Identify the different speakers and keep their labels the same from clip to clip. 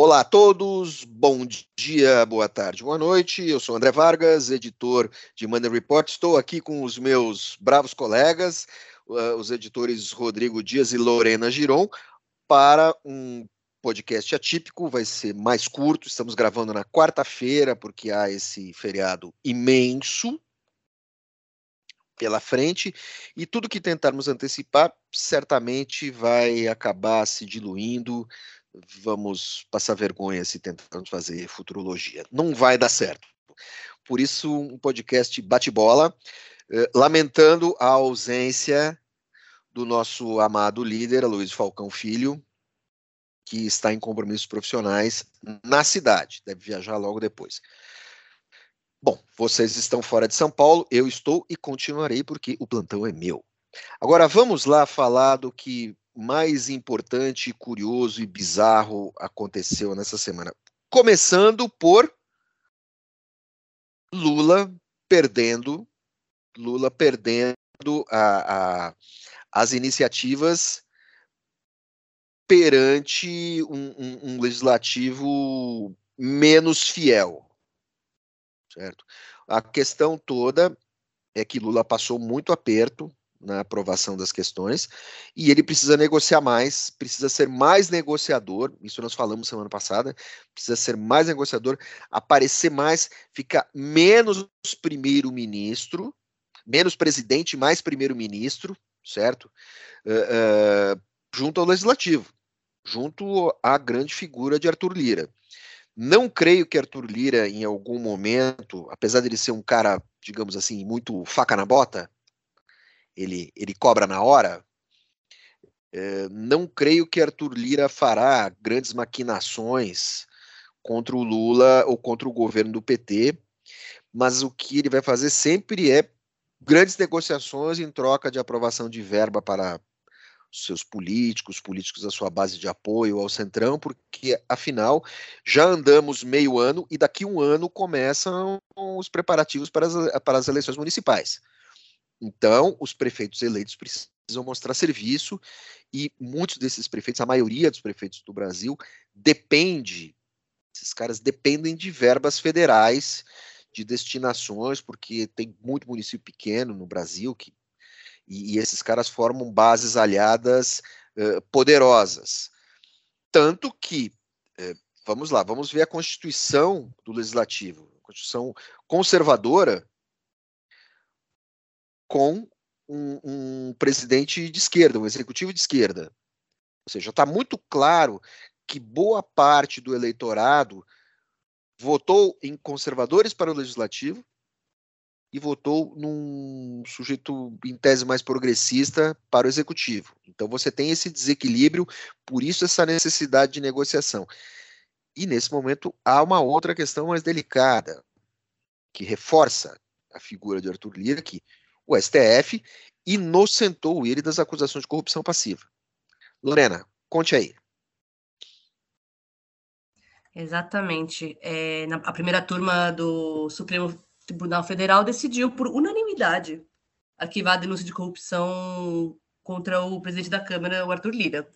Speaker 1: Olá a todos, bom dia, boa tarde, boa noite. Eu sou André Vargas, editor de Money Report. Estou aqui com os meus bravos colegas, uh, os editores Rodrigo Dias e Lorena Giron, para um podcast atípico. Vai ser mais curto. Estamos gravando na quarta-feira, porque há esse feriado imenso pela frente, e tudo que tentarmos antecipar certamente vai acabar se diluindo vamos passar vergonha se tentarmos fazer futurologia. Não vai dar certo. Por isso, um podcast bate-bola, eh, lamentando a ausência do nosso amado líder, Luiz Falcão Filho, que está em compromissos profissionais na cidade, deve viajar logo depois. Bom, vocês estão fora de São Paulo, eu estou e continuarei porque o plantão é meu. Agora vamos lá falar do que mais importante, curioso e bizarro aconteceu nessa semana? Começando por Lula perdendo, Lula perdendo a, a, as iniciativas perante um, um, um legislativo menos fiel, certo? A questão toda é que Lula passou muito aperto na aprovação das questões, e ele precisa negociar mais, precisa ser mais negociador, isso nós falamos semana passada, precisa ser mais negociador, aparecer mais, ficar menos primeiro-ministro, menos presidente, mais primeiro-ministro, certo? Uh, uh, junto ao legislativo, junto à grande figura de Arthur Lira. Não creio que Arthur Lira, em algum momento, apesar de ele ser um cara, digamos assim, muito faca na bota, ele, ele cobra na hora, é, não creio que Arthur Lira fará grandes maquinações contra o Lula ou contra o governo do PT, mas o que ele vai fazer sempre é grandes negociações em troca de aprovação de verba para seus políticos, políticos da sua base de apoio ao Centrão, porque afinal já andamos meio ano e daqui um ano começam os preparativos para as, para as eleições municipais. Então, os prefeitos eleitos precisam mostrar serviço e muitos desses prefeitos, a maioria dos prefeitos do Brasil, depende, esses caras dependem de verbas federais, de destinações, porque tem muito município pequeno no Brasil que e, e esses caras formam bases aliadas uh, poderosas. Tanto que, uh, vamos lá, vamos ver a Constituição do Legislativo, Constituição conservadora, com um, um presidente de esquerda, um executivo de esquerda. Ou seja, está muito claro que boa parte do eleitorado votou em conservadores para o legislativo e votou num sujeito em tese mais progressista para o executivo. Então você tem esse desequilíbrio, por isso essa necessidade de negociação. E nesse momento há uma outra questão mais delicada, que reforça a figura de Arthur Lira, que o STF inocentou ele das acusações de corrupção passiva. Lorena, conte aí.
Speaker 2: Exatamente. É, na, a primeira turma do Supremo Tribunal Federal decidiu, por unanimidade, arquivar a denúncia de corrupção contra o presidente da Câmara, o Arthur Lira.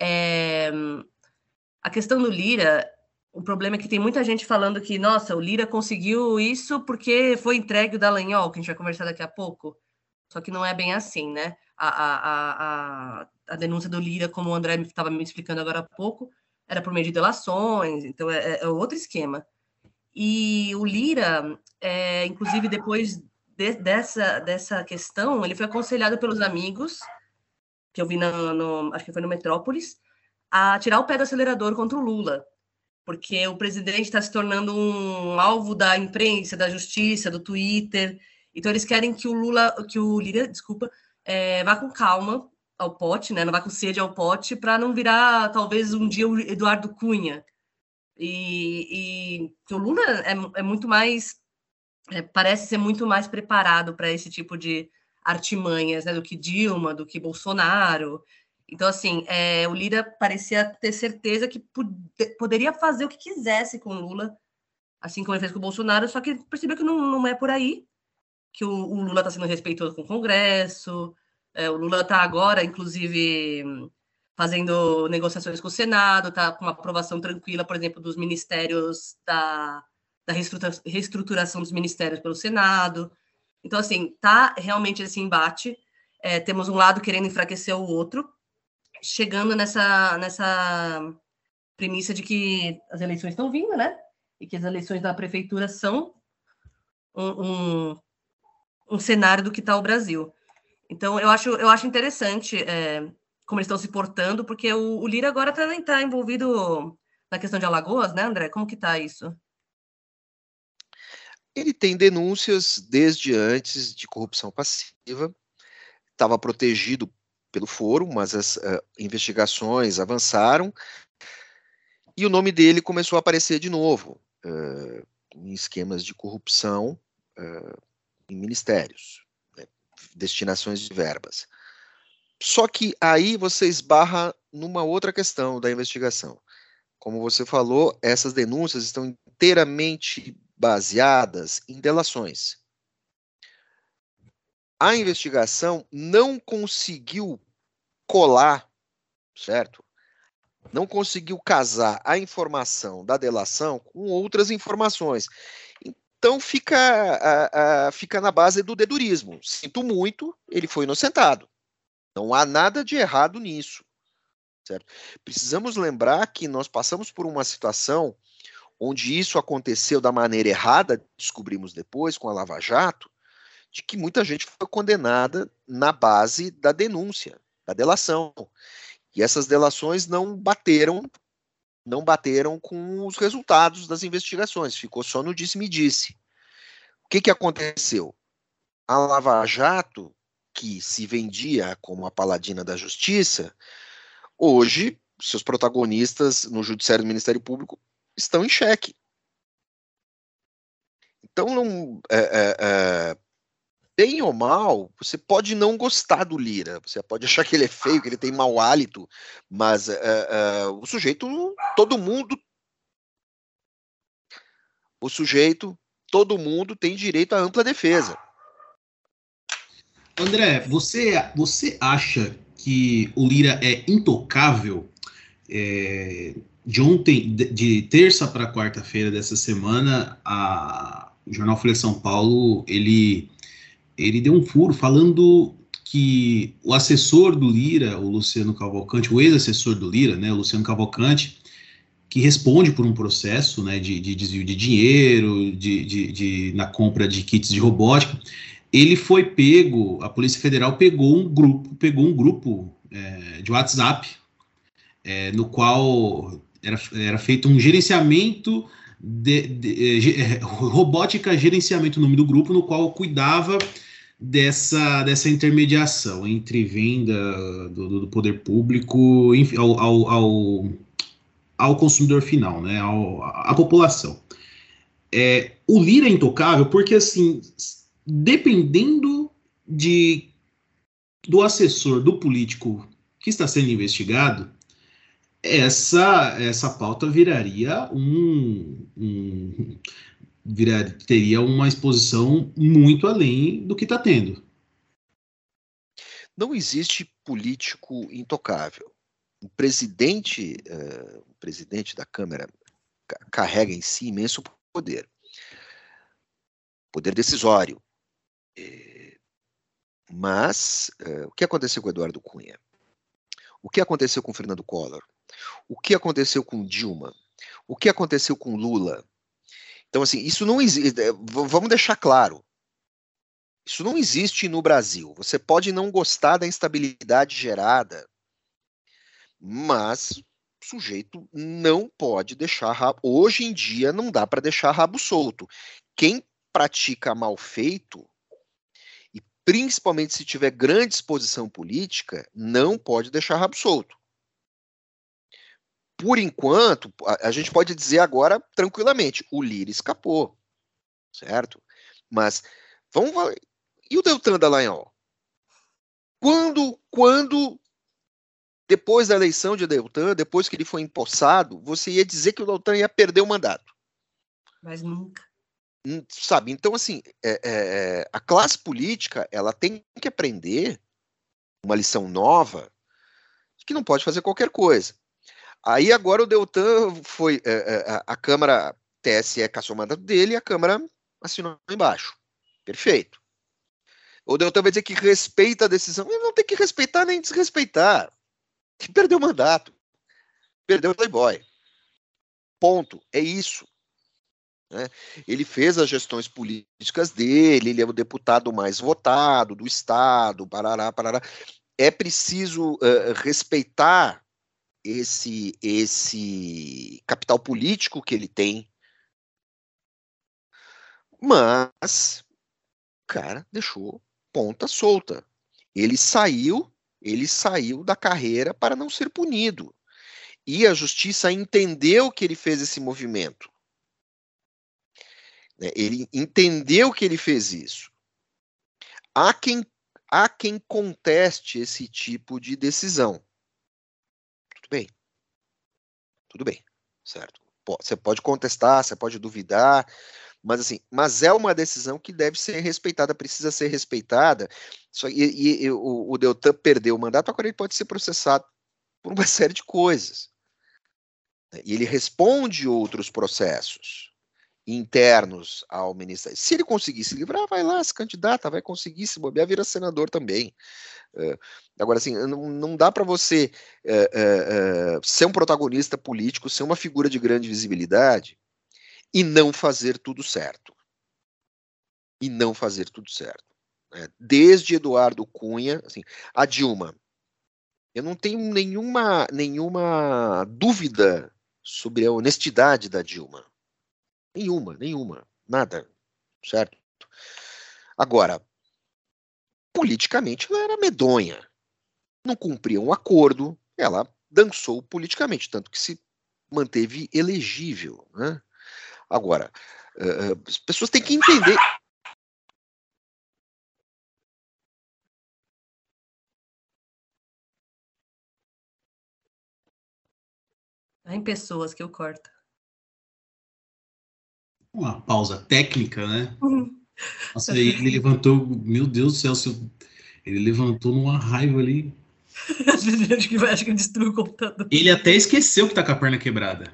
Speaker 2: É, a questão do Lira o problema é que tem muita gente falando que, nossa, o Lira conseguiu isso porque foi entregue o Dallagnol, que a gente vai conversar daqui a pouco. Só que não é bem assim, né? A, a, a, a denúncia do Lira, como o André estava me explicando agora há pouco, era por meio de delações, então é, é outro esquema. E o Lira, é, inclusive depois de, dessa, dessa questão, ele foi aconselhado pelos amigos, que eu vi no, acho que foi no Metrópolis, a tirar o pé do acelerador contra o Lula porque o presidente está se tornando um alvo da imprensa, da justiça, do Twitter. Então eles querem que o Lula, que o Lira, desculpa, é, vá com calma ao pote, né? Não vá com sede ao pote, para não virar talvez um dia o Eduardo Cunha. E, e o Lula é, é muito mais, é, parece ser muito mais preparado para esse tipo de artimanhas, né? Do que Dilma, do que Bolsonaro. Então, assim, é, o Lira parecia ter certeza que poderia fazer o que quisesse com o Lula, assim como ele fez com o Bolsonaro, só que percebeu que não, não é por aí, que o, o Lula está sendo respeitoso com o Congresso, é, o Lula está agora, inclusive, fazendo negociações com o Senado, está com uma aprovação tranquila, por exemplo, dos ministérios da, da reestruturação dos ministérios pelo Senado. Então, assim, tá realmente esse embate. É, temos um lado querendo enfraquecer o outro, chegando nessa, nessa premissa de que as eleições estão vindo, né? E que as eleições da prefeitura são um, um, um cenário do que está o Brasil. Então, eu acho, eu acho interessante é, como eles estão se portando, porque o, o Lira agora também está envolvido na questão de Alagoas, né, André? Como que está isso?
Speaker 1: Ele tem denúncias desde antes de corrupção passiva, estava protegido pelo foro, mas as uh, investigações avançaram e o nome dele começou a aparecer de novo uh, em esquemas de corrupção uh, em ministérios, né, destinações de verbas. Só que aí você esbarra numa outra questão da investigação. Como você falou, essas denúncias estão inteiramente baseadas em delações. A investigação não conseguiu colar, certo? Não conseguiu casar a informação da delação com outras informações. Então fica, fica na base do dedurismo. Sinto muito, ele foi inocentado. Não há nada de errado nisso. Certo? Precisamos lembrar que nós passamos por uma situação onde isso aconteceu da maneira errada, descobrimos depois com a Lava Jato, de que muita gente foi condenada na base da denúncia, da delação. E essas delações não bateram, não bateram com os resultados das investigações, ficou só no disse-me-disse. O que, que aconteceu? A Lava Jato, que se vendia como a paladina da justiça, hoje seus protagonistas no Judiciário do Ministério Público estão em xeque. Então, não, é, é, é, bem ou mal, você pode não gostar do Lira, você pode achar que ele é feio, que ele tem mau hálito, mas é, é, o sujeito, todo mundo, o sujeito, todo mundo tem direito à ampla defesa.
Speaker 3: André, você, você acha que o Lira é intocável? É, de ontem, de terça para quarta-feira dessa semana, a, o jornal Folha de São Paulo ele ele deu um furo falando que o assessor do Lira, o Luciano Cavalcante, o ex-assessor do Lira, né, o Luciano Cavalcante, que responde por um processo né, de, de desvio de dinheiro, de, de, de, na compra de kits de robótica, ele foi pego, a Polícia Federal pegou um grupo, pegou um grupo é, de WhatsApp, é, no qual era, era feito um gerenciamento de, de, de, é, robótica gerenciamento o nome do grupo, no qual cuidava dessa, dessa intermediação entre venda do, do poder público ao, ao, ao, ao, consumidor final, né, ao, à população. É, o Lira é intocável porque, assim, dependendo de do assessor do político que está sendo investigado, essa essa pauta viraria um, um virar, teria uma exposição muito além do que está tendo.
Speaker 1: Não existe político intocável. O presidente, uh, o presidente da Câmara carrega em si imenso poder, poder decisório. É, mas uh, o que aconteceu com Eduardo Cunha? O que aconteceu com Fernando Collor? O que aconteceu com Dilma? O que aconteceu com Lula? Então, assim, isso não existe. É, vamos deixar claro. Isso não existe no Brasil. Você pode não gostar da instabilidade gerada, mas o sujeito não pode deixar rabo. Hoje em dia não dá para deixar rabo solto. Quem pratica mal feito, e principalmente se tiver grande exposição política, não pode deixar rabo solto por enquanto, a, a, gente pode dizer agora tranquilamente, o Lira escapou, certo? Mas vamos e o Deltan Dallagnol? Quando, quando depois da eleição de Deltan, depois que ele foi empossado, você ia dizer que o Deltan ia perder o mandato?
Speaker 2: Mas nunca.
Speaker 1: Hum, sabe? Então, assim, é, é, é, a classe política ela tem que aprender uma lição nova que não pode fazer qualquer coisa. Aí agora o Deltan foi. É, é, a, a Câmara TSE caçou o mandato dele e a Câmara assinou embaixo. Perfeito. O Deltan vai dizer que respeita a decisão. Ele não tem que respeitar nem desrespeitar. Que perdeu o mandato. Perdeu o Playboy. Ponto. É isso. Né? Ele fez as gestões políticas dele, ele é o deputado mais votado do Estado, parará, parará. É preciso uh, respeitar esse, esse capital político que ele tem, mas, cara, deixou ponta solta. Ele saiu, ele saiu da carreira para não ser punido. E a justiça entendeu que ele fez esse movimento. Né, ele entendeu que ele fez isso. Há quem, há quem conteste esse tipo de decisão. Tudo bem. Tudo bem, certo? Você pode contestar, você pode duvidar, mas assim, mas é uma decisão que deve ser respeitada, precisa ser respeitada. Só, e, e, o, o Deltan perdeu o mandato, agora ele pode ser processado por uma série de coisas. E ele responde outros processos internos ao ministério. Se ele conseguir se livrar, vai lá, se candidata, vai conseguir se bobear, vira senador também. Uh, agora, assim, não, não dá para você uh, uh, ser um protagonista político, ser uma figura de grande visibilidade e não fazer tudo certo. E não fazer tudo certo. Né? Desde Eduardo Cunha, assim, a Dilma, eu não tenho nenhuma, nenhuma dúvida sobre a honestidade da Dilma. Nenhuma, nenhuma, nada, certo? Agora, politicamente ela era medonha. Não cumpria um acordo, ela dançou politicamente, tanto que se manteve elegível. Né? Agora, uh, as pessoas têm que entender.
Speaker 2: Em pessoas que eu corto.
Speaker 3: Uma pausa técnica, né? Uhum. Nossa, ele, ele levantou, meu Deus do céu, ele levantou numa raiva ali.
Speaker 2: acho, que, acho que ele destruiu o computador.
Speaker 3: Ele até esqueceu que tá com a perna quebrada.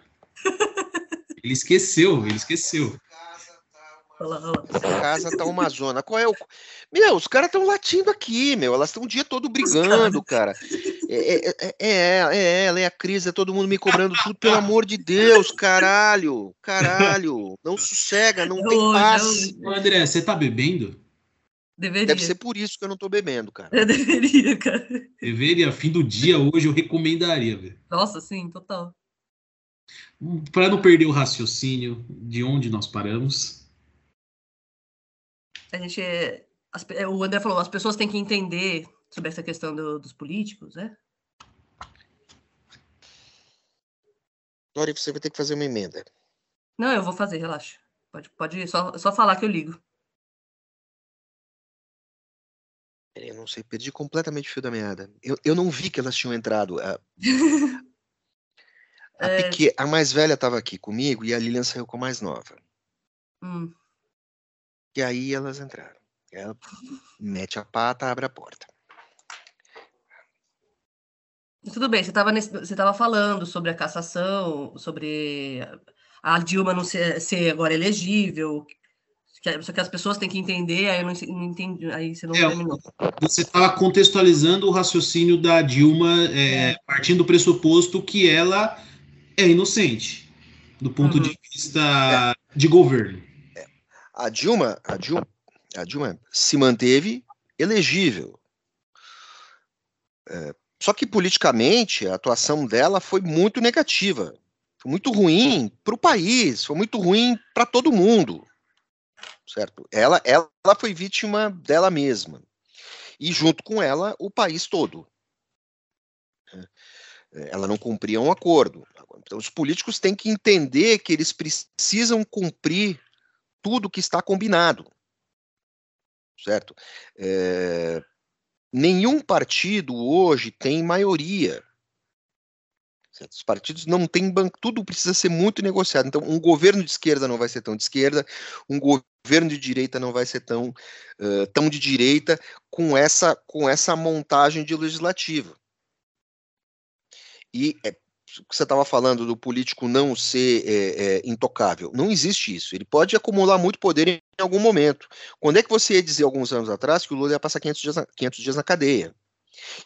Speaker 3: Ele esqueceu, ele esqueceu.
Speaker 1: Essa casa tá uma zona. Qual é o. Meu, os caras estão latindo aqui, meu. Elas estão o dia todo brigando, cara. É, é, é, é, ela, é a crise, é todo mundo me cobrando tudo, pelo amor de Deus, caralho. Caralho. Não sossega, não tem paz.
Speaker 3: Ô, André, você tá bebendo?
Speaker 2: Deveria.
Speaker 1: Deve ser por isso que eu não tô bebendo, cara.
Speaker 2: Eu deveria, cara.
Speaker 3: Deveria, fim do dia hoje eu recomendaria, velho.
Speaker 2: Nossa, sim, total.
Speaker 3: Para não perder o raciocínio de onde nós paramos.
Speaker 2: A gente. As, o André falou, as pessoas têm que entender sobre essa questão do, dos políticos, né?
Speaker 1: Dori, você vai ter que fazer uma emenda.
Speaker 2: Não, eu vou fazer, relaxa. Pode, pode só, só falar que eu ligo.
Speaker 1: Eu não sei, perdi completamente o fio da meada. Eu, eu não vi que elas tinham entrado. A, a, é... pequena, a mais velha estava aqui comigo e a Lilian saiu com a mais nova.
Speaker 2: Hum.
Speaker 1: E aí elas entraram. Ela mete a pata, abre a porta.
Speaker 2: Tudo bem, você estava você tava falando sobre a cassação, sobre a Dilma não ser, ser agora elegível, só que as pessoas têm que entender, aí eu não, não entendi, aí você não é, terminou.
Speaker 3: Você estava contextualizando o raciocínio da Dilma, é, é. partindo do pressuposto que ela é inocente, do ponto uhum. de vista é. de governo.
Speaker 1: É. A Dilma, a Dilma, a Dilma se manteve elegível. É, só que politicamente a atuação dela foi muito negativa, foi muito ruim para o país, foi muito ruim para todo mundo, certo? Ela, ela foi vítima dela mesma e junto com ela o país todo. É, ela não cumpria um acordo. Então, os políticos têm que entender que eles precisam cumprir tudo que está combinado. Certo? É, nenhum partido hoje tem maioria. Certo? Os partidos não têm banco, tudo precisa ser muito negociado. Então, um governo de esquerda não vai ser tão de esquerda, um governo de direita não vai ser tão, uh, tão de direita com essa, com essa montagem de legislativo. E é, você estava falando do político não ser é, é, intocável. Não existe isso. Ele pode acumular muito poder em algum momento. Quando é que você ia dizer, alguns anos atrás, que o Lula ia passar 500 dias na, 500 dias na cadeia?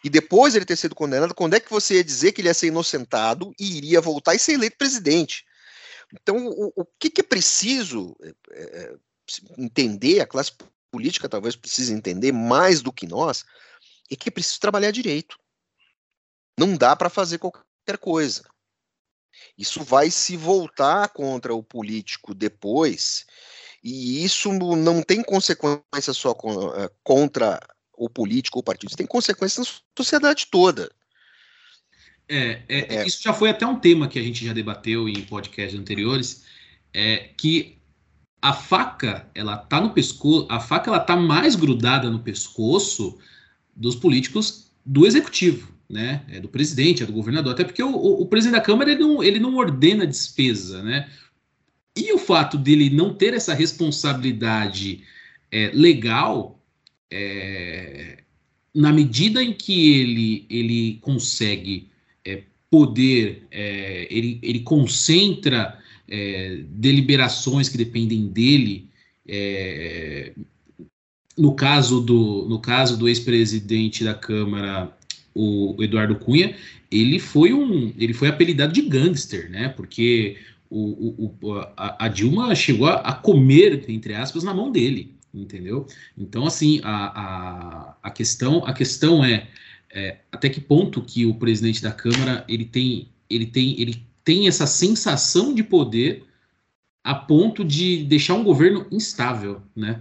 Speaker 1: E depois ele ter sido condenado, quando é que você ia dizer que ele ia ser inocentado e iria voltar e ser eleito presidente? Então, o, o que, que, é preciso é, é entender, a classe política talvez precise entender mais do que nós, é que é preciso trabalhar direito. Não dá para fazer qualquer coisa. Isso vai se voltar contra o político depois, e isso não tem consequência só eh, contra o político ou o partido, isso tem consequências na sociedade toda.
Speaker 3: É, é, é, isso já foi até um tema que a gente já debateu em podcasts anteriores, é que a faca ela tá no pescoço, a faca ela tá mais grudada no pescoço dos políticos do executivo né? É do presidente, é do governador, até porque o, o, o, presidente da Câmara ele não, ele não ordena despesa, né? E o fato dele não ter essa responsabilidade é, legal, é, na medida em que ele, ele consegue é, poder, é, ele, ele concentra é, deliberações que dependem dele, é, no caso do, no caso do ex-presidente da Câmara o Eduardo Cunha, ele foi um, ele foi apelidado de gangster, né? Porque o, o, a, a, Dilma chegou a, a, comer, entre aspas, na mão dele, entendeu? Então, assim, a, a, a questão, a questão é, é, até que ponto que o presidente da Câmara ele tem, ele tem, ele tem essa sensação de poder a ponto de deixar um governo instável, né?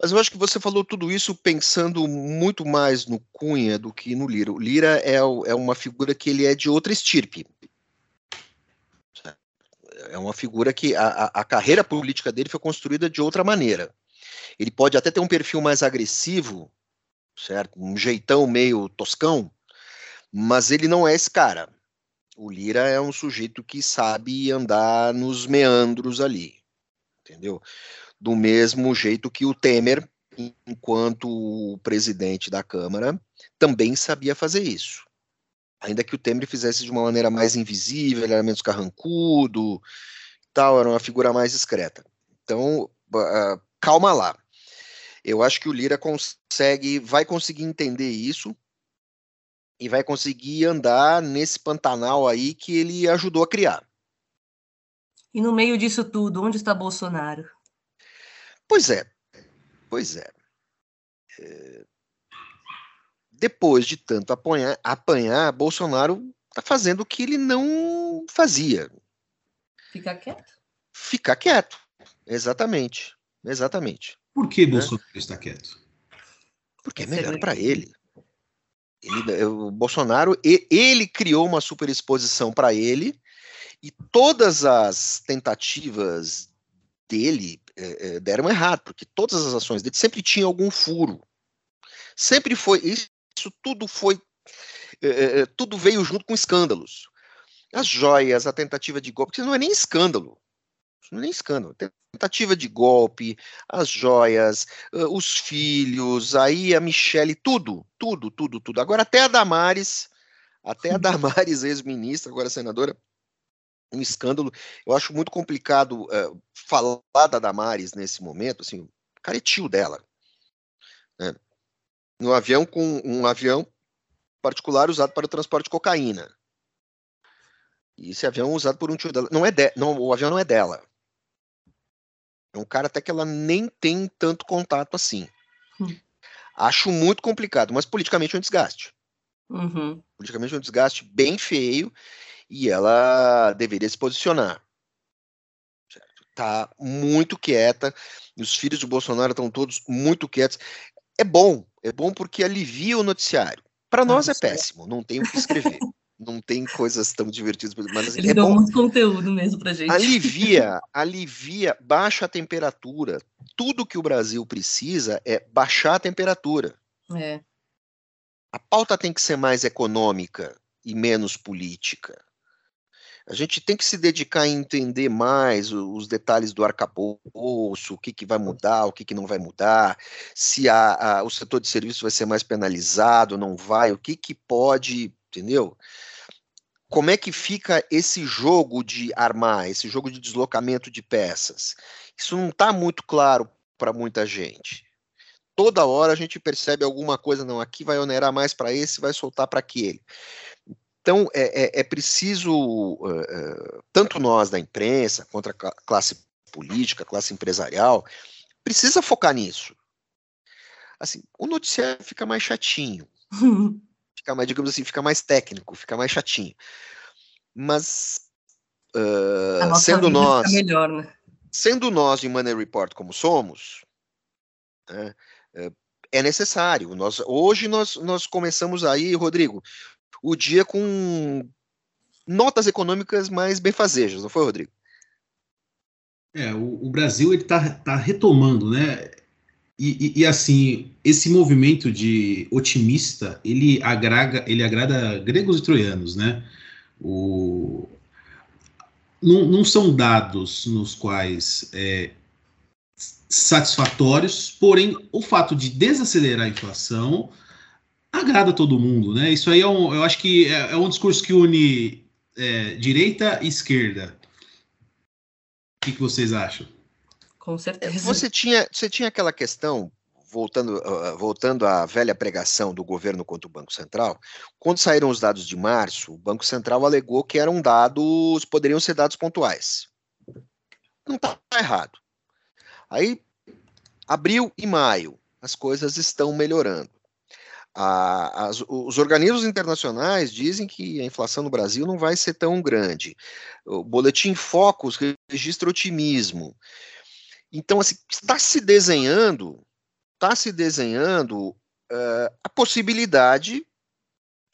Speaker 1: Mas eu acho que você falou tudo isso pensando muito mais no Cunha do que no Lira. O Lira é, é uma figura que ele é de outra estirpe. É uma figura que a, a, carreira política dele foi construída de outra maneira. Ele pode até ter um perfil mais agressivo, certo? Um jeitão meio toscão, mas ele não é esse cara. O Lira é um sujeito que sabe andar nos meandros ali, entendeu? Do mesmo jeito que o Temer, enquanto presidente da Câmara, também sabia fazer isso. Ainda que o Temer fizesse de uma maneira mais invisível, ele era menos carrancudo, tal, era uma figura mais discreta. Então, uh, calma lá. Eu acho que o Lira consegue, vai conseguir entender isso e vai conseguir andar nesse pantanal aí que ele ajudou a criar.
Speaker 2: E no meio disso tudo, onde está Bolsonaro?
Speaker 1: Pois é, pois é. é... Depois de tanto apanhar, apanhar, Bolsonaro está fazendo o que ele não fazia.
Speaker 2: Ficar quieto?
Speaker 1: Ficar quieto, exatamente, exatamente.
Speaker 3: Por que né? Bolsonaro está quieto?
Speaker 1: Porque é melhor para ele. ele. O Bolsonaro, ele criou uma superexposição para ele e todas as tentativas dele é, deram errado, porque todas as ações dele sempre tinham algum furo. Sempre foi, isso tudo foi, é, tudo veio junto com escândalos. As joias, a tentativa de golpe, isso não é nem escândalo. Isso não é nem escândalo. Tentativa de golpe, as joias, os filhos, aí a Michelle, tudo, tudo, tudo, tudo. Agora até a Damares, até a Damares, ex-ministra, agora senadora, um escândalo. Eu acho muito complicado uh, falar da Damares nesse momento, assim, o cara é tio dela. Né? No avião com um avião particular usado para o transporte de cocaína. E esse avião é usado por um tio dela. Não é de, não, o avião não é dela. É um cara até que ela nem tem tanto contato assim. Hum. Acho muito complicado, mas politicamente é um desgaste.
Speaker 2: Uhum.
Speaker 1: Politicamente é um desgaste bem feio e ela deveria se posicionar. Está muito quieta, os filhos do Bolsonaro estão todos muito quietos. É bom, é bom porque alivia o noticiário. Para ah, nós é péssimo, não tem o que escrever. não tem coisas tão divertidas, mas assim,
Speaker 2: Eles
Speaker 1: é
Speaker 2: dão
Speaker 1: bom.
Speaker 2: muito conteúdo mesmo pra gente.
Speaker 1: Alivia, alivia, baixa a temperatura. Tudo que o Brasil precisa é baixar a temperatura.
Speaker 2: É.
Speaker 1: A pauta tem que ser mais econômica e menos política. A gente tem que se dedicar a entender mais os detalhes do arcabouço, o que, que vai mudar, o que, que não vai mudar, se a, a, o setor de serviços vai ser mais penalizado, não vai, o que, que pode, entendeu? Como é que fica esse jogo de armar, esse jogo de deslocamento de peças? Isso não está muito claro para muita gente. Toda hora a gente percebe alguma coisa, não, aqui vai onerar mais para esse, vai soltar para aquele. Então, é, é, é preciso, uh, tanto nós da imprensa, contra a classe política, classe empresarial, precisa focar nisso. Assim, o noticiário fica mais chatinho. fica mais, digamos assim, fica mais técnico, fica mais chatinho. Mas, uh, sendo nós...
Speaker 2: Melhor, né?
Speaker 1: Sendo nós em Money Report como somos, né, é necessário. Nós, hoje nós, nós começamos aí, Rodrigo, o dia com notas econômicas mais benfazejas, não foi, Rodrigo?
Speaker 3: É, o, o Brasil está tá retomando, né? E, e, e, assim, esse movimento de otimista, ele agrada, ele agrada gregos e troianos, né? O, não, não são dados nos quais é, satisfatórios, porém o fato de desacelerar a inflação agrada todo mundo, né? Isso aí é um, eu acho que é, é um discurso que une é, direita e esquerda. O que, que, vocês acham?
Speaker 2: Com certeza.
Speaker 1: Você tinha, você tinha aquela questão, voltando, uh, voltando à velha pregação do governo contra o Banco Central, quando saíram os dados de março, o Banco Central alegou que eram dados, poderiam ser dados pontuais. Não está errado. Aí, abril e maio, as coisas estão melhorando. A, as, os organismos internacionais dizem que a inflação no Brasil não vai ser tão grande. O Boletim Focus registra otimismo. Então, assim, está se desenhando, está se desenhando uh, a possibilidade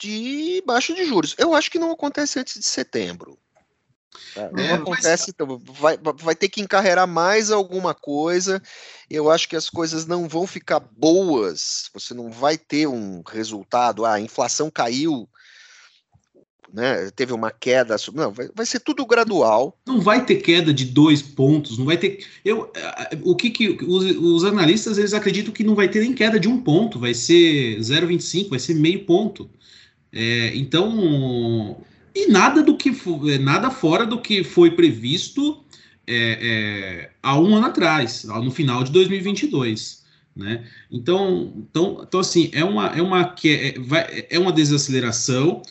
Speaker 1: de baixa de juros. Eu acho que não acontece antes de setembro. Tá? Não é, acontece, então, vai, vai ter que encarregar mais alguma coisa. Eu acho que as coisas não vão ficar boas. Você não vai ter um resultado. Ah, a inflação caiu, né? Teve uma queda. Não, vai, vai ser tudo gradual.
Speaker 3: Não vai ter queda de dois pontos. Não vai ter. Eu, o que, que os, os analistas eles acreditam que não vai ter nem queda de um ponto. Vai ser 0,25, vai ser meio ponto. É, então e nada do que é, nada fora do que foi previsto é, é, há um ano atrás, no final de 2022. Né? Então, então, então assim, é uma, é uma, é, vai, é uma desaceleração,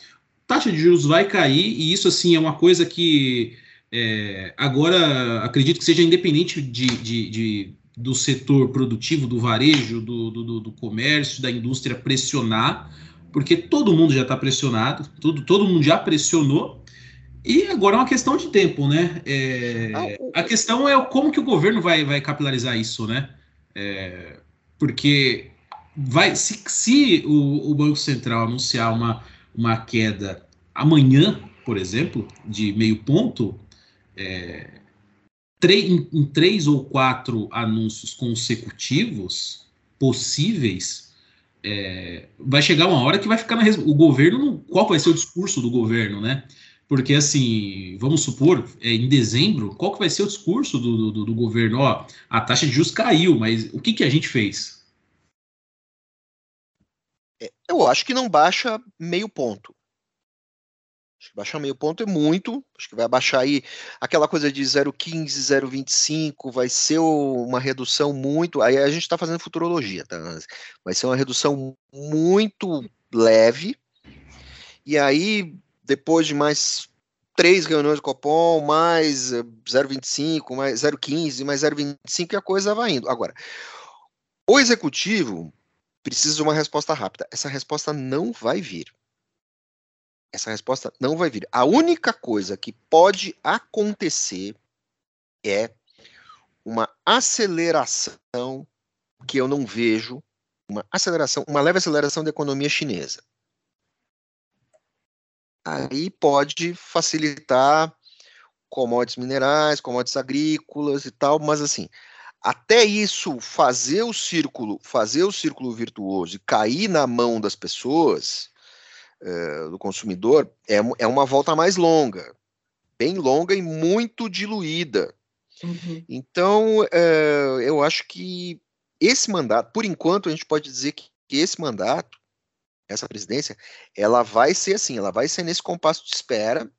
Speaker 3: taxa de juros vai cair, e isso assim é uma coisa que é, agora acredito que seja independente de, de, de, do setor produtivo, do varejo, do, do, do comércio, da indústria pressionar porque todo mundo já está pressionado, tudo, todo mundo já pressionou, e agora é uma questão de tempo, né? É, ah, a questão é como que o governo vai, vai capilarizar isso, né? É, porque vai, se, se o, o, Banco Central anunciar uma, uma queda amanhã, por exemplo, de meio ponto, é, em, em três ou quatro anúncios consecutivos possíveis, é, vai chegar uma hora que vai ficar na o governo qual vai ser o discurso do governo, né? Porque assim, vamos supor, é, em dezembro, qual que vai ser o discurso do, do, do governo? Ó, a taxa de juros caiu, mas o que, que a gente fez?
Speaker 1: É, eu acho que não baixa meio ponto. Acho que baixar meio ponto é muito. Acho que vai baixar aí aquela coisa de 0,15, 0,25, vai ser uma redução muito. Aí a gente está fazendo futurologia, tá? Vai ser uma redução muito leve. E aí, depois de mais três reuniões do Copom, mais 0,25, mais 0,15, mais 0,25, e a coisa vai indo. Agora, o executivo precisa de uma resposta rápida. Essa resposta não vai vir. Essa resposta não vai vir. A única coisa que pode acontecer é uma aceleração que eu não vejo, uma aceleração, uma leve aceleração da economia chinesa. Aí pode facilitar commodities minerais, commodities agrícolas e tal, mas assim, até isso fazer o círculo, fazer o círculo virtuoso e cair na mão das pessoas, eh, do consumidor é, é uma volta mais longa. bem longa e muito diluída. Uhum. Então, é, eu acho que esse mandato, por enquanto, a gente pode dizer que esse mandato, essa presidência, ela vai ser assim, ela vai ser nesse compasso de espera,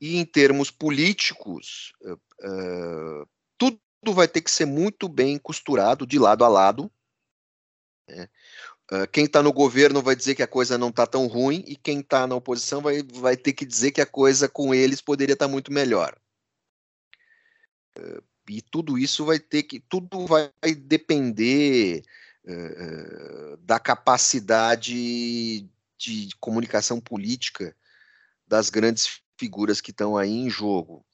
Speaker 1: e em termos políticos, uh, tudo vai ter que ser muito bem costurado de lado a lado. Né? Quem está no governo vai dizer que a coisa não está tão ruim, e quem está na oposição vai, vai ter que dizer que a coisa com eles poderia estar tá muito melhor. e tudo isso vai ter que. Tudo vai depender da capacidade de comunicação política das grandes figuras que estão aí em jogo.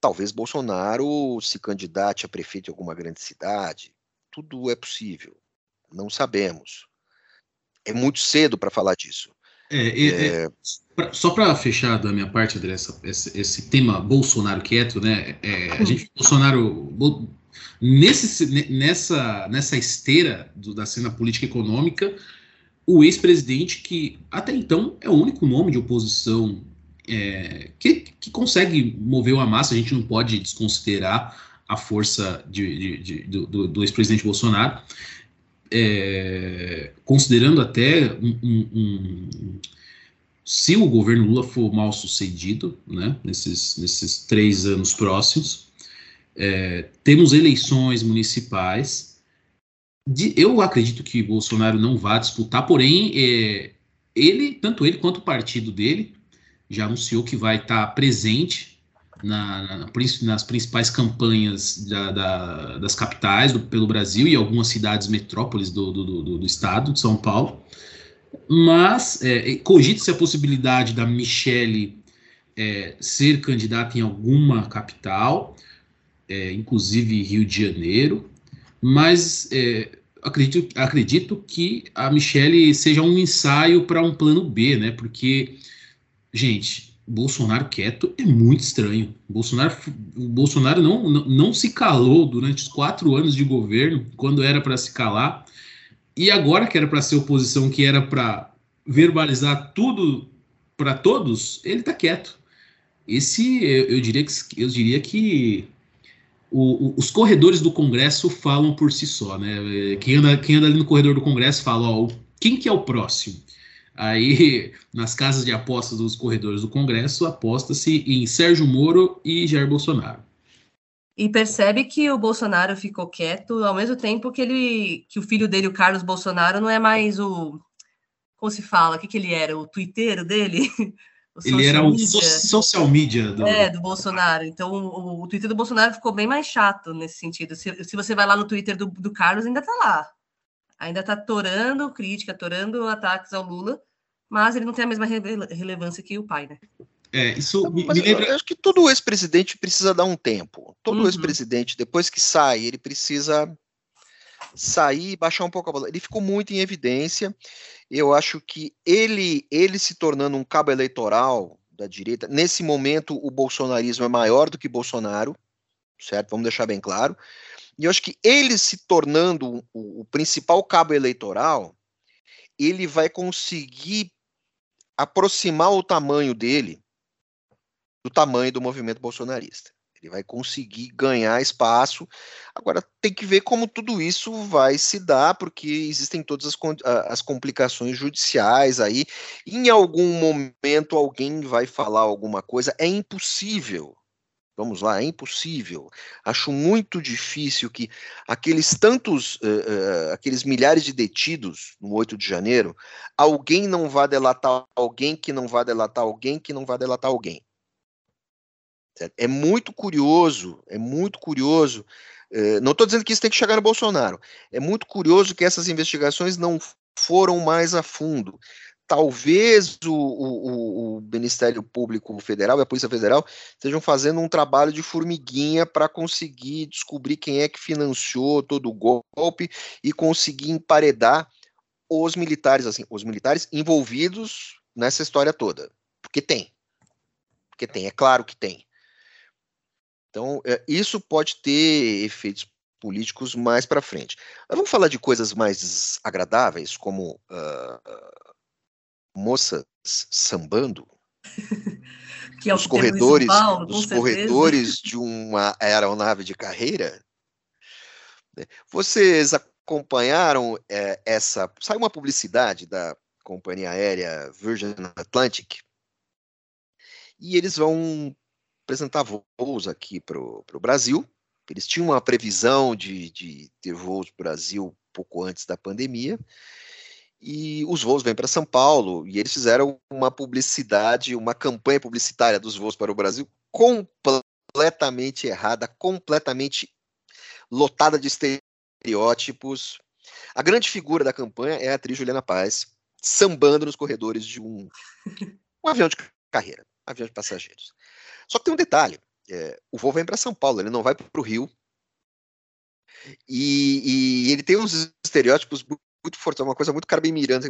Speaker 1: Talvez Bolsonaro se candidate a prefeito de alguma grande cidade. Tudo é possível. Não sabemos. É muito cedo para falar disso.
Speaker 3: É, é, é, pra, só para fechar da minha parte, André, essa, esse, esse, tema Bolsonaro quieto, né? É, a gente, Bolsonaro, nesse, nessa, nessa esteira do, da cena política e econômica, o ex-presidente, que até então é o único nome de oposição é, que, que, consegue mover uma massa, a gente não pode desconsiderar a força de, de, de, do, do ex-presidente Bolsonaro, é, considerando até um, um, um, se o governo Lula for mal sucedido, né, nesses, nesses três anos próximos, é, temos eleições municipais. De, eu acredito que Bolsonaro não vai disputar, porém, é, ele, tanto ele quanto o partido dele, já anunciou que vai estar presente na, na, nas principais campanhas da, da, das capitais do, pelo Brasil e algumas cidades metrópoles do, do, do, do estado de São Paulo. Mas é, cogita-se a possibilidade da Michele é, ser candidata em alguma capital, é, inclusive Rio de Janeiro, mas é, acredito, acredito que a Michele seja um ensaio para um plano B, né? Porque gente, Bolsonaro quieto é muito estranho. Bolsonaro, o Bolsonaro não, não, não se calou durante os quatro anos de governo, quando era para se calar, e agora que era para ser oposição, que era para verbalizar tudo para todos, ele está quieto. Esse, eu, eu, diria que, eu diria que o, o, os corredores do Congresso falam por si só, né? Quem anda, quem anda ali no corredor do Congresso fala, ó, quem que é o próximo? Aí, nas casas de apostas dos corredores do Congresso, aposta-se em Sérgio Moro e Jair Bolsonaro.
Speaker 2: E percebe que o Bolsonaro ficou quieto ao mesmo tempo que ele, que o filho dele, o Carlos Bolsonaro, não é mais o, como se fala, o que, que ele era, o twitteiro dele?
Speaker 3: ele era o so social media
Speaker 2: do... É, do Bolsonaro. Então, o, o, Twitter do Bolsonaro ficou bem mais chato nesse sentido. Se, se você vai lá no Twitter do, do Carlos, ainda tá lá ainda está torando crítica, torando ataques ao Lula, mas ele não tem a mesma relevância que o pai, né?
Speaker 3: É, isso
Speaker 1: me, me lembra... Eu acho que todo ex-presidente precisa dar um tempo. Todo uhum. ex-presidente, depois que sai, ele precisa sair e baixar um pouco a bola. Ele ficou muito em evidência. Eu acho que ele, ele se tornando um cabo eleitoral da direita, nesse momento o bolsonarismo é maior do que Bolsonaro, certo? Vamos deixar bem claro. E eu acho que ele se tornando o, o principal cabo eleitoral, ele vai conseguir aproximar o tamanho dele do tamanho do movimento bolsonarista. Ele vai conseguir ganhar espaço. Agora, tem que ver como tudo isso vai se dar, porque existem todas as, as complicações judiciais aí. Em algum momento, alguém vai falar alguma coisa. É impossível Vamos lá, é impossível. Acho muito difícil que aqueles tantos, uh, uh, aqueles milhares de detidos no 8 de janeiro, alguém não vá delatar alguém que não vá delatar alguém que não vá delatar alguém. É muito curioso, é muito curioso. Uh, não estou dizendo que isso tem que chegar no Bolsonaro. É muito curioso que essas investigações não foram mais a fundo talvez o, o, o, Ministério Público Federal e a Polícia Federal estejam fazendo um trabalho de formiguinha para conseguir descobrir quem é que financiou todo o golpe e conseguir emparedar os militares, assim, os militares envolvidos nessa história toda. Porque tem. Porque tem, é claro que tem. Então, é, isso pode ter efeitos políticos mais para frente. Mas vamos falar de coisas mais agradáveis, como uh, moças sambando?
Speaker 2: que é
Speaker 1: os corredores, Paulo, os corredores de uma aeronave de carreira. Né? Vocês acompanharam é, essa? Saiu uma publicidade da companhia aérea Virgin Atlantic e eles vão apresentar voos aqui para o Brasil. Eles tinham uma previsão de, de ter voos para o Brasil pouco antes da pandemia e os voos vêm para São Paulo e eles fizeram uma publicidade, uma campanha publicitária dos voos para o Brasil completamente errada, completamente lotada de estereótipos. A grande figura da campanha é a atriz Juliana Paz, sambando nos corredores de um, um avião de carreira, um avião de passageiros. Só que tem um detalhe: é, o voo vem para São Paulo, ele não vai para o Rio. E, e, ele tem uns estereótipos muito forte, é uma coisa muito Carmen Miranda.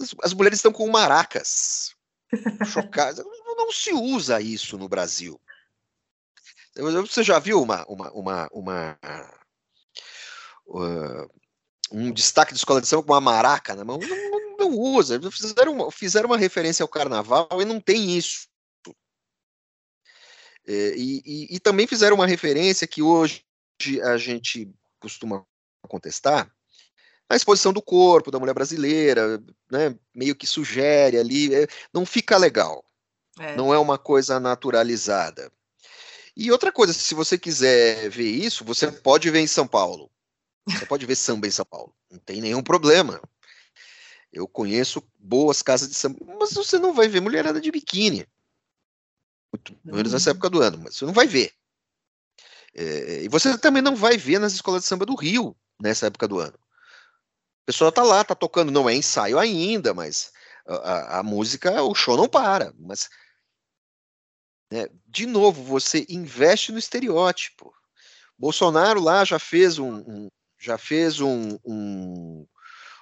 Speaker 1: As, as mulheres estão com maracas, chocadas. Não se usa isso no Brasil. Você já viu uma, uma, uma, uma uh, um destaque de escola de samba com uma maraca na mão? Não, não, não usa. Fizeram, fizeram uma referência ao carnaval e não tem isso. É, e, e, e, também fizeram uma referência que hoje a gente costuma contestar, a exposição do corpo da mulher brasileira, né, meio que sugere ali, é, não fica legal. É. Não é uma coisa naturalizada. E outra coisa, se você quiser ver isso, você pode ver em São Paulo. Você pode ver samba em São Paulo. Não tem nenhum problema. Eu conheço boas casas de samba, mas você não vai ver mulherada de biquíni. Muito menos nessa época do ano, mas você não vai ver. É, e você também não vai ver nas escolas de samba do Rio nessa época do ano. A pessoa tá lá, tá tocando, não é ensaio ainda, mas a, a, a música, o show não para. Mas, né, de novo, você investe no estereótipo. Bolsonaro lá já fez um, um já fez um, um,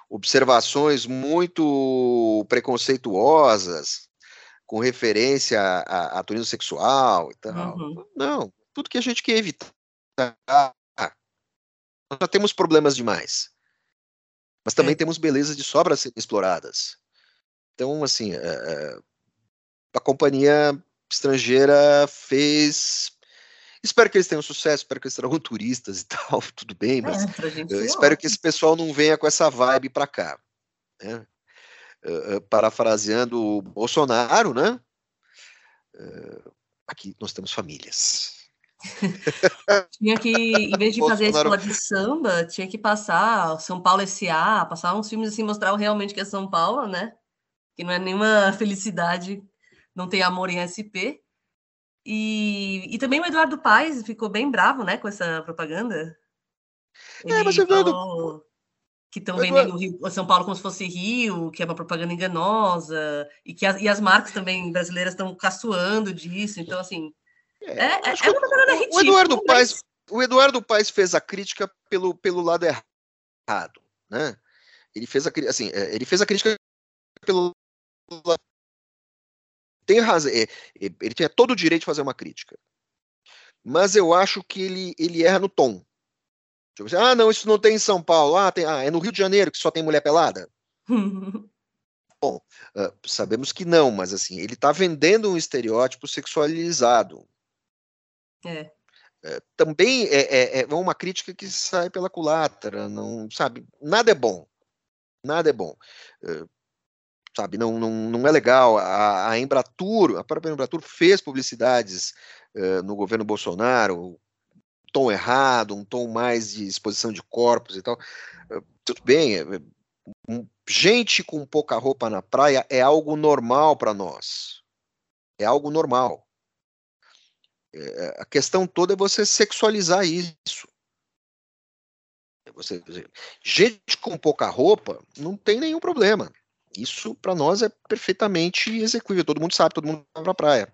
Speaker 1: observações muito preconceituosas com referência a, a turismo sexual e tal. Uhum. Não, tudo que a gente quer evitar. Nós já temos problemas demais mas também é. temos belezas de sobra a serem exploradas. Então, assim, é, a companhia estrangeira fez. Espero que eles tenham sucesso, espero que eles tragam turistas e tal, tudo bem, mas é, espero que esse pessoal não venha com essa vibe para cá. Né? Uh, parafraseando o Bolsonaro, né? Uh, aqui nós temos famílias.
Speaker 2: tinha que, em vez de fazer a escola de samba, tinha que passar São Paulo S.A., passar uns filmes assim, mostrar realmente que é São Paulo, né? Que não é nenhuma felicidade, não tem amor em SP. E, e também o Eduardo Paes ficou bem bravo, né, com essa propaganda. Ele é, mas que estão vendendo Rio, São Paulo como se fosse Rio, que é uma propaganda enganosa, e que as, e as marcas também brasileiras estão caçoando disso. Então, assim, é, é, é uma parada ridícula.
Speaker 1: O Eduardo, mas... Paes, o Eduardo Paes fez a crítica pelo, pelo lado errado, né? Ele fez a, assim, é, ele fez a crítica pelo tem razão, é, ele tinha todo o direito de fazer uma crítica. Mas eu acho que ele, ele erra no tom. Tipo assim, ah, não, isso não tem em São Paulo. Ah, tem, ah, é no Rio de Janeiro que só tem mulher pelada. Bom, uh, sabemos que não, mas assim, ele está vendendo um estereótipo sexualizado. É. É, também é, é, é, uma crítica que sai pela culatra, não sabe? Nada é bom, nada é bom, é, sabe? Não, não, não é legal. A, a Embratur, a própria Embratur fez publicidades é, no governo Bolsonaro, tom errado, um tom mais de exposição de corpos e tal. Tudo bem, gente com pouca roupa na praia é algo normal para nós, é algo normal. É, a questão toda é você sexualizar isso. É você, gente com pouca roupa não tem nenhum problema. Isso para nós é perfeitamente execuível. Todo mundo sabe, todo mundo vai para a praia.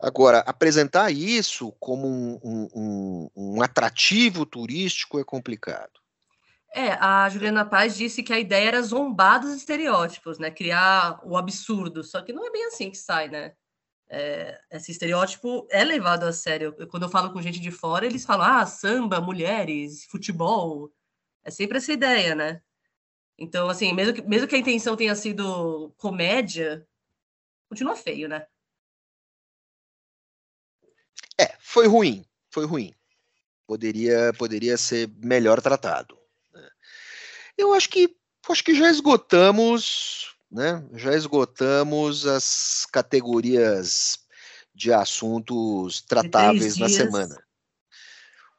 Speaker 1: Agora, apresentar isso como um, um, um, um, atrativo turístico é complicado.
Speaker 2: É, a Juliana Paz disse que a ideia era zombar dos estereótipos, né? Criar o absurdo. Só que não é bem assim que sai, né? É, esse estereótipo é levado a sério. Quando eu falo com gente de fora, eles falam, ah, samba, mulheres, futebol. É sempre essa ideia, né? Então, assim, mesmo que, mesmo que a intenção tenha sido comédia, continua feio, né?
Speaker 1: foi ruim, foi ruim. Poderia, poderia ser melhor tratado. Né? Eu acho que acho que já esgotamos, né? Já esgotamos as categorias de assuntos tratáveis na semana.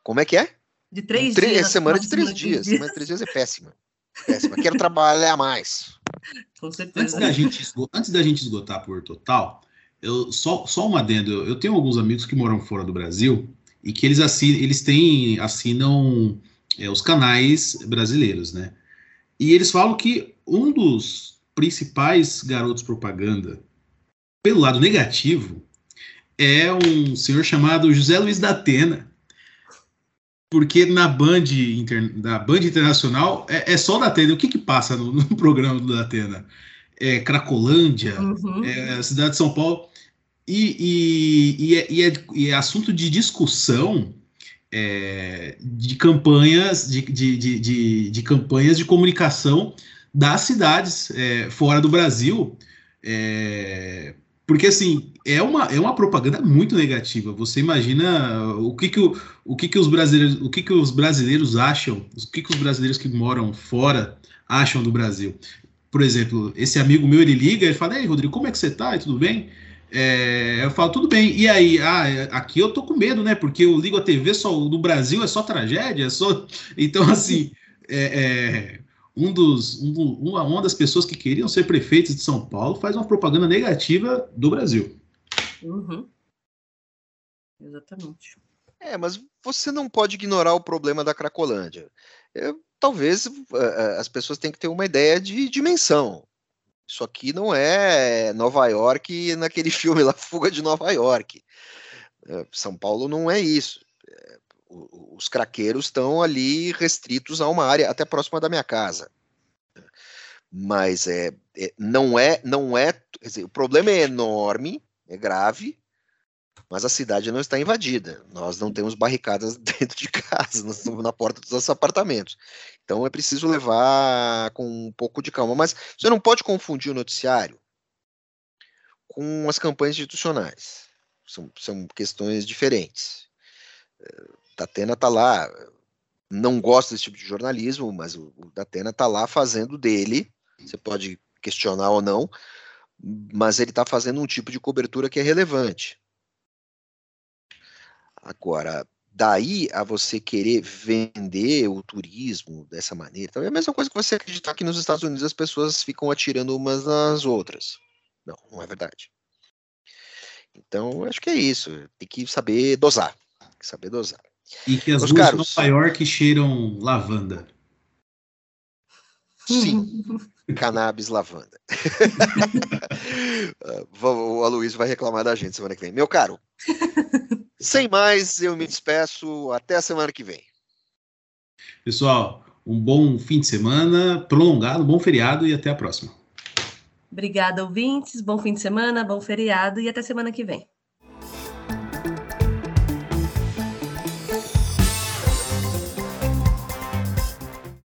Speaker 1: Como é que é?
Speaker 2: De três dias.
Speaker 1: É semana de três dias. Semana de três dias é péssima. péssima. Quero trabalhar mais.
Speaker 2: Com certeza.
Speaker 3: Antes da gente, antes da gente esgotar por total, eu, só, só um adendo. Eu tenho alguns amigos que moram fora do Brasil e que eles assinam, eles têm, assinam é, os canais brasileiros, né? E eles falam que um dos principais garotos propaganda, pelo lado negativo, é um senhor chamado José Luiz da Atena, porque na Band, inter, na Band Internacional é, é só da Atena. O que que passa no, no programa do Atena? É Cracolândia, uhum. é a cidade de São Paulo. E, e, e, é, e, é, e é assunto de discussão é, de campanhas de, de, de, de, campanhas de comunicação das cidades é, fora do Brasil. É, porque assim é uma, é uma propaganda muito negativa. Você imagina o que, que, o, o que, que os brasileiros o que, que os brasileiros acham, o que, que os brasileiros que moram fora acham do Brasil. Por exemplo, esse amigo meu ele liga e fala: Ei, Rodrigo, como é que você tá? Tudo bem? É, eu falo, tudo bem. E aí, ah, aqui eu tô com medo, né? Porque eu ligo a TV só no Brasil é só tragédia, é só. Então, assim, é, é, um dos, um, uma, uma das pessoas que queriam ser prefeitos de São Paulo faz uma propaganda negativa do Brasil.
Speaker 2: Uhum. Exatamente.
Speaker 1: É, mas você não pode ignorar o problema da Cracolândia. Eu, talvez uh, as pessoas tenham que ter uma ideia de dimensão. Isso aqui não é Nova York naquele filme lá, Fuga de Nova York. São Paulo não é isso. Os craqueiros estão ali restritos a uma área até próxima da minha casa. Mas é, é não é, não é. Dizer, o problema é enorme, é grave, mas a cidade não está invadida. Nós não temos barricadas dentro de casa, nós estamos na porta dos nossos apartamentos. Então é preciso levar com um pouco de calma. Mas você não pode confundir o noticiário com as campanhas institucionais. São, são questões diferentes. Datena está lá, não gosta desse tipo de jornalismo, mas o, o Datena está lá fazendo dele. Você pode questionar ou não, mas ele está fazendo um tipo de cobertura que é relevante. Agora, daí a você querer vender o turismo dessa maneira, então é a mesma coisa que você acreditar que nos Estados Unidos as pessoas ficam atirando umas nas outras. Não, não é verdade. Então, acho que é isso. Tem que saber dosar. Tem que saber dosar.
Speaker 3: E que as Os ruas caros, de Nova York cheiram lavanda.
Speaker 1: Sim. Cannabis lavanda. o Aloysio vai reclamar da gente semana que vem. Meu caro, sem mais, eu me despeço. Até a semana que vem.
Speaker 3: Pessoal, um bom fim de semana, prolongado, bom feriado e até a próxima.
Speaker 2: Obrigada, ouvintes. Bom fim de semana, bom feriado e até semana que vem.